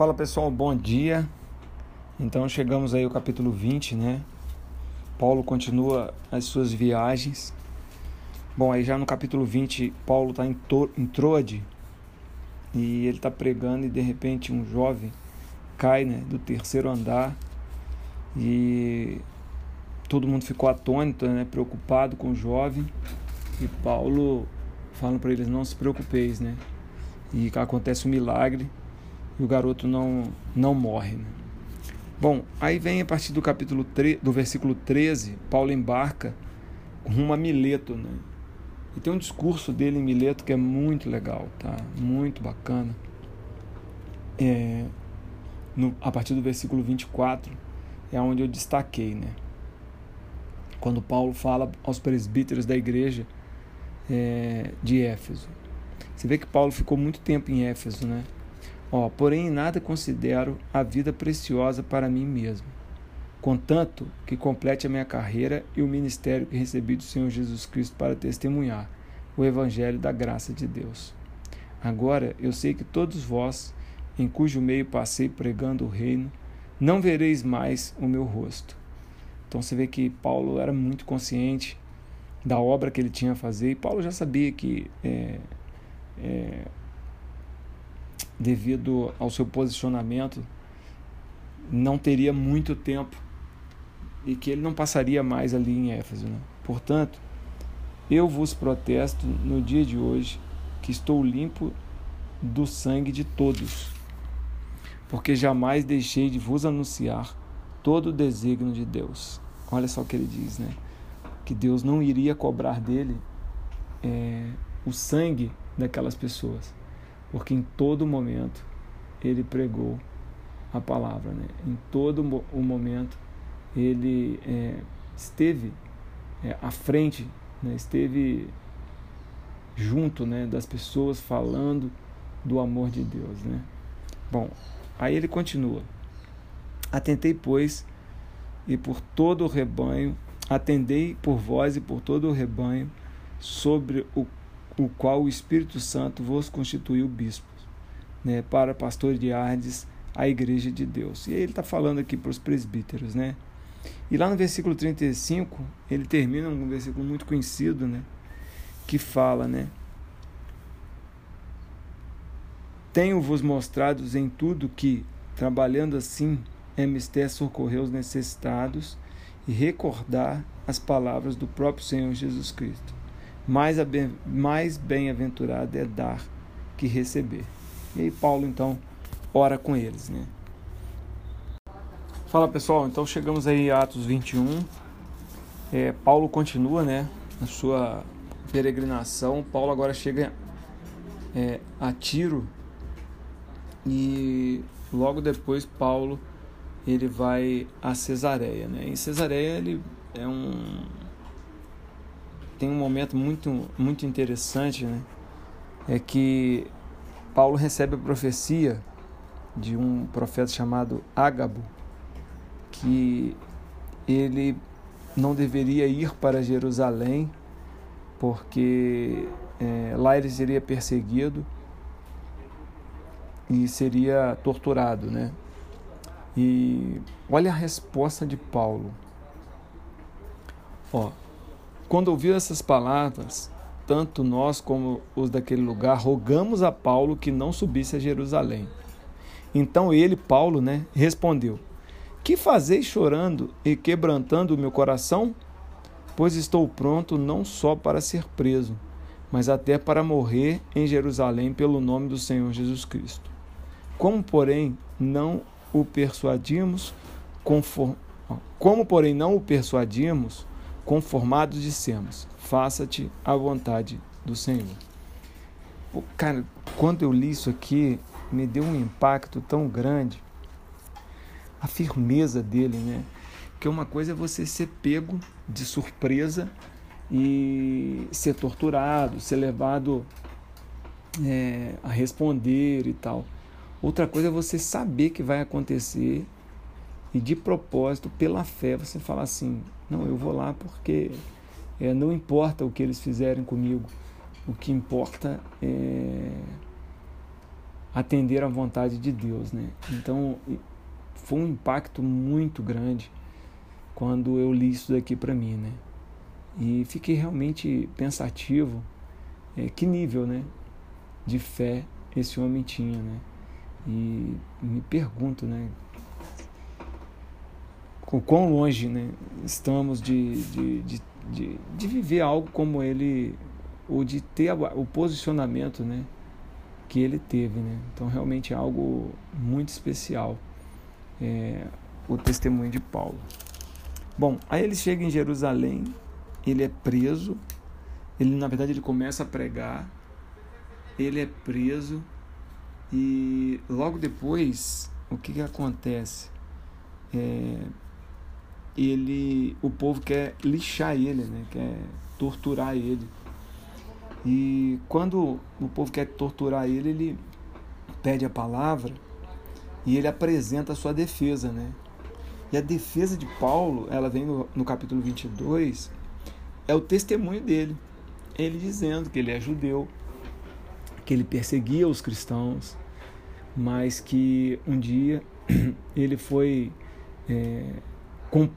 Fala pessoal, bom dia. Então chegamos aí ao capítulo 20, né? Paulo continua as suas viagens. Bom, aí já no capítulo 20, Paulo está em, em Troade e ele está pregando e de repente um jovem cai né, do terceiro andar e todo mundo ficou atônito, né, preocupado com o jovem e Paulo fala para eles não se preocupeis, né? E acontece um milagre e o garoto não, não morre. Né? Bom, aí vem a partir do capítulo 3, do versículo 13, Paulo embarca rumo a Mileto, né? E tem um discurso dele em Mileto que é muito legal, tá? Muito bacana. É, no, a partir do versículo 24 é onde eu destaquei, né? Quando Paulo fala aos presbíteros da igreja é, de Éfeso. Você vê que Paulo ficou muito tempo em Éfeso, né? Ó, porém, em nada considero a vida preciosa para mim mesmo, contanto que complete a minha carreira e o ministério que recebi do Senhor Jesus Cristo para testemunhar o Evangelho da graça de Deus. Agora eu sei que todos vós, em cujo meio passei pregando o reino, não vereis mais o meu rosto. Então você vê que Paulo era muito consciente da obra que ele tinha a fazer, e Paulo já sabia que é, é, devido ao seu posicionamento, não teria muito tempo e que ele não passaria mais ali em Éfeso. Né? Portanto, eu vos protesto no dia de hoje que estou limpo do sangue de todos, porque jamais deixei de vos anunciar todo o desígnio de Deus. Olha só o que ele diz, né? Que Deus não iria cobrar dele é, o sangue daquelas pessoas porque em todo momento ele pregou a palavra, né? Em todo o momento ele é, esteve é, à frente, né? esteve junto, né? Das pessoas falando do amor de Deus, né? Bom, aí ele continua. Atentei, pois, e por todo o rebanho, atendei por vós e por todo o rebanho sobre o o qual o Espírito Santo vos constituiu bispos, né, para pastor de Ardes, a igreja de Deus. E ele está falando aqui para os presbíteros, né? E lá no versículo 35, ele termina um versículo muito conhecido, né? Que fala, né? Tenho-vos mostrado em tudo que, trabalhando assim, é mister socorrer os necessitados e recordar as palavras do próprio Senhor Jesus Cristo mais, bem-aventurado é dar que receber. E aí Paulo então ora com eles, né? Fala pessoal, então chegamos aí a Atos 21. É, Paulo continua, né, na sua peregrinação. Paulo agora chega é, a Tiro e logo depois Paulo ele vai a Cesareia, né? Em Cesareia ele é um tem um momento muito, muito interessante, né? É que Paulo recebe a profecia de um profeta chamado Ágabo, que ele não deveria ir para Jerusalém, porque é, lá ele seria perseguido e seria torturado, né? E olha a resposta de Paulo. Ó, quando ouviu essas palavras, tanto nós como os daquele lugar rogamos a Paulo que não subisse a Jerusalém. Então ele, Paulo, né, respondeu: Que fazeis chorando e quebrantando o meu coração? Pois estou pronto não só para ser preso, mas até para morrer em Jerusalém pelo nome do Senhor Jesus Cristo. Como, porém, não o persuadimos, como, porém, não o persuadimos, conformados dissemos: faça-te a vontade do Senhor. Pô, cara, quando eu li isso aqui, me deu um impacto tão grande. A firmeza dele, né? Que uma coisa é você ser pego de surpresa e ser torturado, ser levado é, a responder e tal. Outra coisa é você saber que vai acontecer e de propósito, pela fé, você fala assim: não, eu vou lá porque é, não importa o que eles fizerem comigo, o que importa é, atender à vontade de Deus, né? Então foi um impacto muito grande quando eu li isso daqui para mim, né? E fiquei realmente pensativo, é, que nível, né, de fé esse homem tinha, né? E me pergunto, né, o quão longe, né, estamos de, de, de, de, de viver algo como ele, ou de ter o posicionamento, né, que ele teve, né? Então realmente é algo muito especial é, o testemunho de Paulo. Bom, aí ele chega em Jerusalém, ele é preso, ele na verdade ele começa a pregar, ele é preso e logo depois o que, que acontece? É, ele, o povo quer lixar ele, né? quer torturar ele. E quando o povo quer torturar ele, ele pede a palavra e ele apresenta a sua defesa, né? E a defesa de Paulo, ela vem no, no capítulo 22, é o testemunho dele. Ele dizendo que ele é judeu, que ele perseguia os cristãos, mas que um dia ele foi é, com,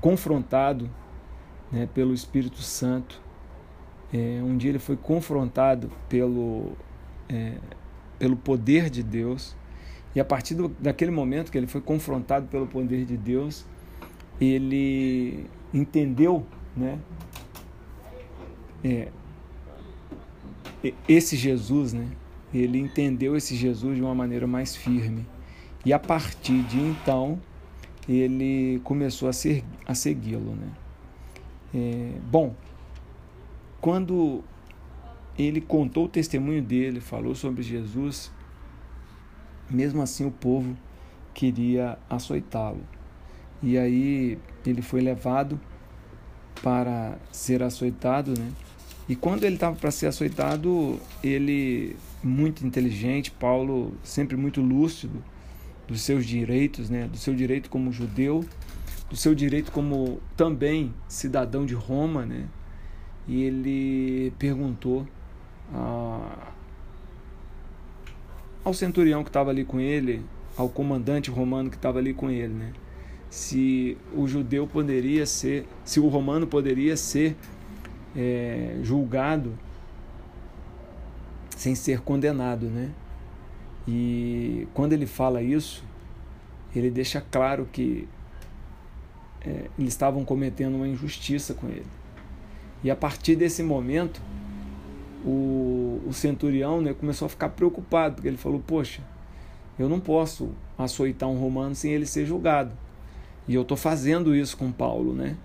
confrontado né, pelo Espírito Santo é, um dia ele foi confrontado pelo, é, pelo poder de Deus, e a partir do, daquele momento que ele foi confrontado pelo poder de Deus, ele entendeu né, é, esse Jesus, né, ele entendeu esse Jesus de uma maneira mais firme. E a partir de então, ele começou a, ser, a segui-lo. Né? É, bom, quando ele contou o testemunho dele, falou sobre Jesus, mesmo assim o povo queria açoitá-lo. E aí ele foi levado para ser açoitado, né? E quando ele estava para ser açoitado, ele, muito inteligente, Paulo, sempre muito lúcido dos seus direitos, né? Do seu direito como judeu, do seu direito como também cidadão de Roma, né? e ele perguntou a, ao centurião que estava ali com ele, ao comandante romano que estava ali com ele, né? Se o judeu poderia ser, se o romano poderia ser é, julgado sem ser condenado, né? E quando ele fala isso, ele deixa claro que é, eles estavam cometendo uma injustiça com ele. E a partir desse momento, o, o centurião né, começou a ficar preocupado, porque ele falou: Poxa, eu não posso açoitar um romano sem ele ser julgado. E eu estou fazendo isso com Paulo, né?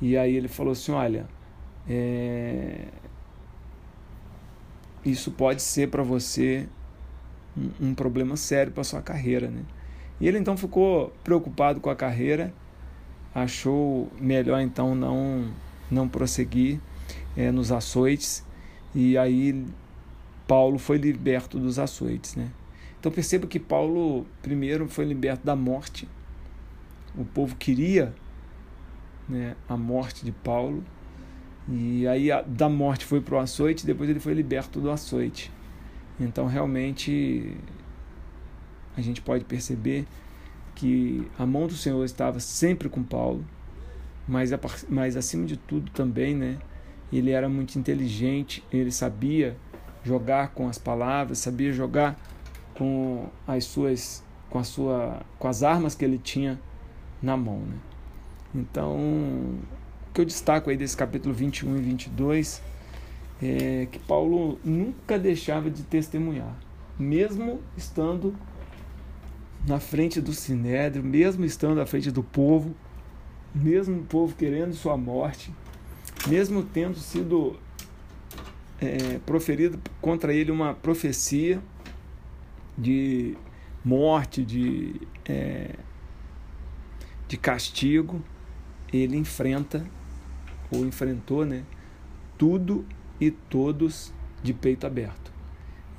E aí ele falou assim: Olha, é... isso pode ser para você um, problema sério para sua carreira, né? E ele então ficou preocupado com a carreira, achou melhor então não não prosseguir é, nos açoites, e aí Paulo foi liberto dos açoites. Né? Então perceba que Paulo, primeiro, foi liberto da morte. O povo queria né, a morte de Paulo, e aí a, da morte foi para o açoite, depois ele foi liberto do açoite. Então realmente a gente pode perceber que a mão do Senhor estava sempre com Paulo mas, mas acima de tudo também, né, ele era muito inteligente, ele sabia jogar com as palavras, sabia jogar com as suas com a sua com as armas que ele tinha na mão, né? Então, o que eu destaco aí desse capítulo 21 e 22 é que Paulo nunca deixava de testemunhar, mesmo estando na frente do sinédrio, mesmo estando à frente do povo, mesmo o povo querendo sua morte, mesmo tendo sido é, proferido contra ele uma profecia de morte, de, é, de castigo, ele enfrenta, ou enfrentou, né, tudo e todos de peito aberto.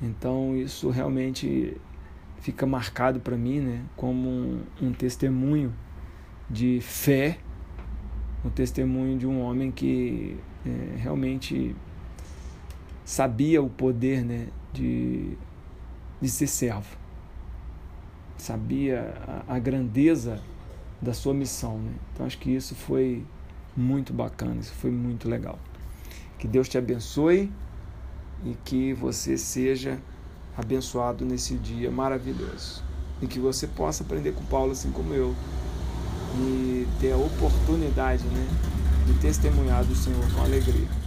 Então isso realmente fica marcado para mim né, como um, um testemunho de fé o testemunho de um homem que é, realmente sabia o poder né, de, de ser servo. Sabia a, a grandeza da sua missão. Né? Então acho que isso foi muito bacana, isso foi muito legal. Que Deus te abençoe e que você seja abençoado nesse dia maravilhoso. E que você possa aprender com Paulo assim como eu. E ter a oportunidade né, de testemunhar do Senhor com alegria.